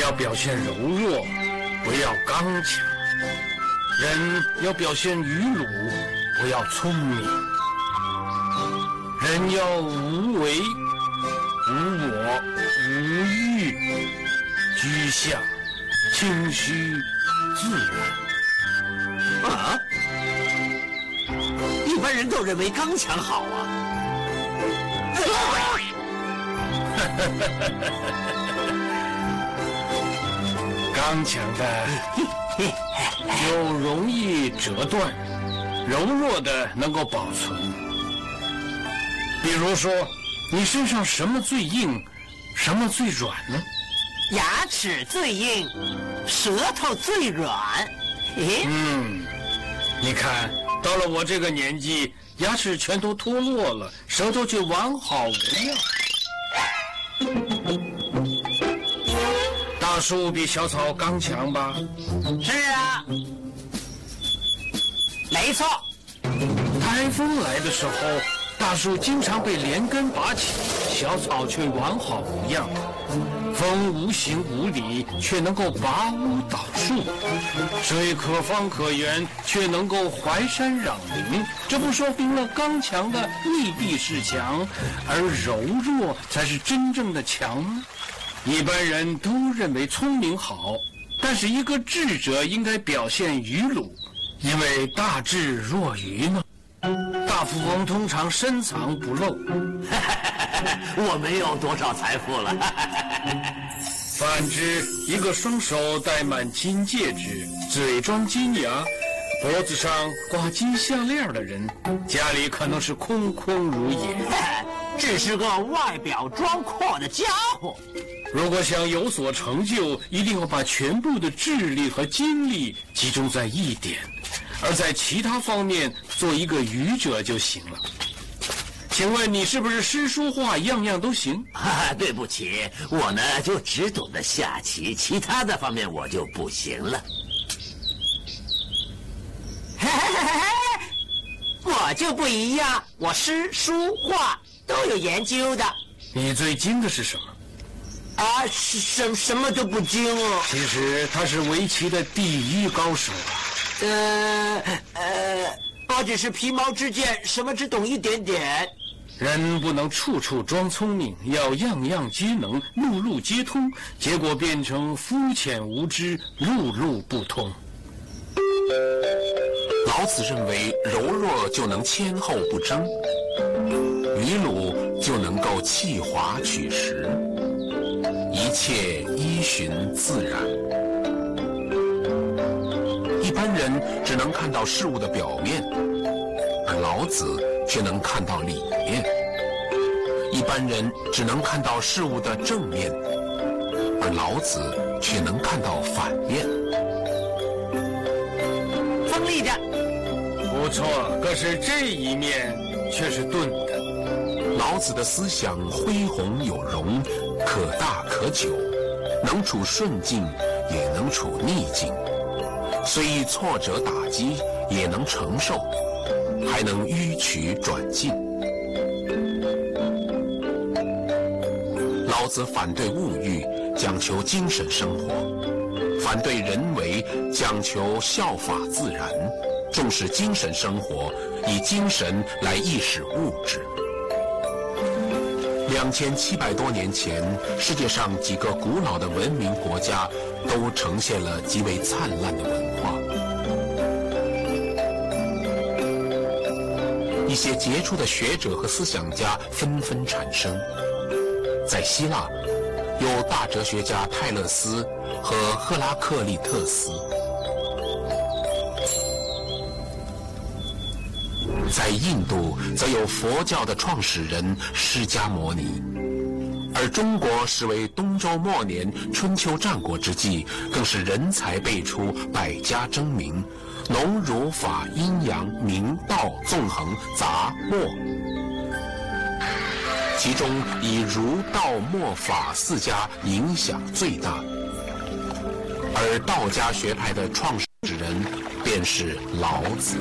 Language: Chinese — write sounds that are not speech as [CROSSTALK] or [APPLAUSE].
要表现柔弱，不要刚强；人要表现愚鲁，不要聪明；人要无为、无我、无欲，居下、清虚、自然。啊！一般人都认为刚强好啊。[LAUGHS] 刚强的 [LAUGHS] 就容易折断，柔弱的能够保存。比如说，你身上什么最硬，什么最软呢？牙齿最硬，舌头最软。诶，嗯，你看到了我这个年纪，牙齿全都脱落了，舌头却完好无恙。树比小草刚强吧？是啊，没错。台风来的时候，大树经常被连根拔起，小草却完好无恙。风无形无理，却能够拔屋倒树；水可方可圆，却能够怀山壤林。这不说明了刚强的未必是强，而柔弱才是真正的强吗？一般人都认为聪明好，但是一个智者应该表现愚鲁，因为大智若愚嘛。大富翁通常深藏不露，[LAUGHS] 我没有多少财富了。[LAUGHS] 反之，一个双手戴满金戒指、嘴装金牙、脖子上挂金项链的人，家里可能是空空如也，[LAUGHS] 只是个外表装阔的家伙。如果想有所成就，一定要把全部的智力和精力集中在一点，而在其他方面做一个愚者就行了。请问你是不是诗书画样样都行？哈，[LAUGHS] 对不起，我呢就只懂得下棋，其他的方面我就不行了。我就不一样，我诗书画都有研究的。你最精的是什么？啊，什什么都不精哦。其实他是围棋的第一高手。呃呃，我只是皮毛之见，什么只懂一点点。人不能处处装聪明，要样样皆能，路路皆通，结果变成肤浅无知，路路不通。老子认为，柔弱就能谦厚不争，愚鲁就能够气华取实。一切依循自然，一般人只能看到事物的表面，而老子却能看到里面；一般人只能看到事物的正面，而老子却能看到反面。锋利的，不错，可是这一面却是钝的。老子的思想恢宏有容。可大可久，能处顺境，也能处逆境，虽遇挫折打击，也能承受，还能迂曲转进。老子反对物欲，讲求精神生活；反对人为，讲求效法自然，重视精神生活，以精神来意识物质。两千七百多年前，世界上几个古老的文明国家都呈现了极为灿烂的文化。一些杰出的学者和思想家纷纷产生。在希腊，有大哲学家泰勒斯和赫拉克利特斯。在印度，则有佛教的创始人释迦牟尼，而中国实为东周末年、春秋战国之际，更是人才辈出，百家争鸣，农儒法阴阳明道纵横杂墨，其中以儒道墨法四家影响最大，而道家学派的创始人便是老子。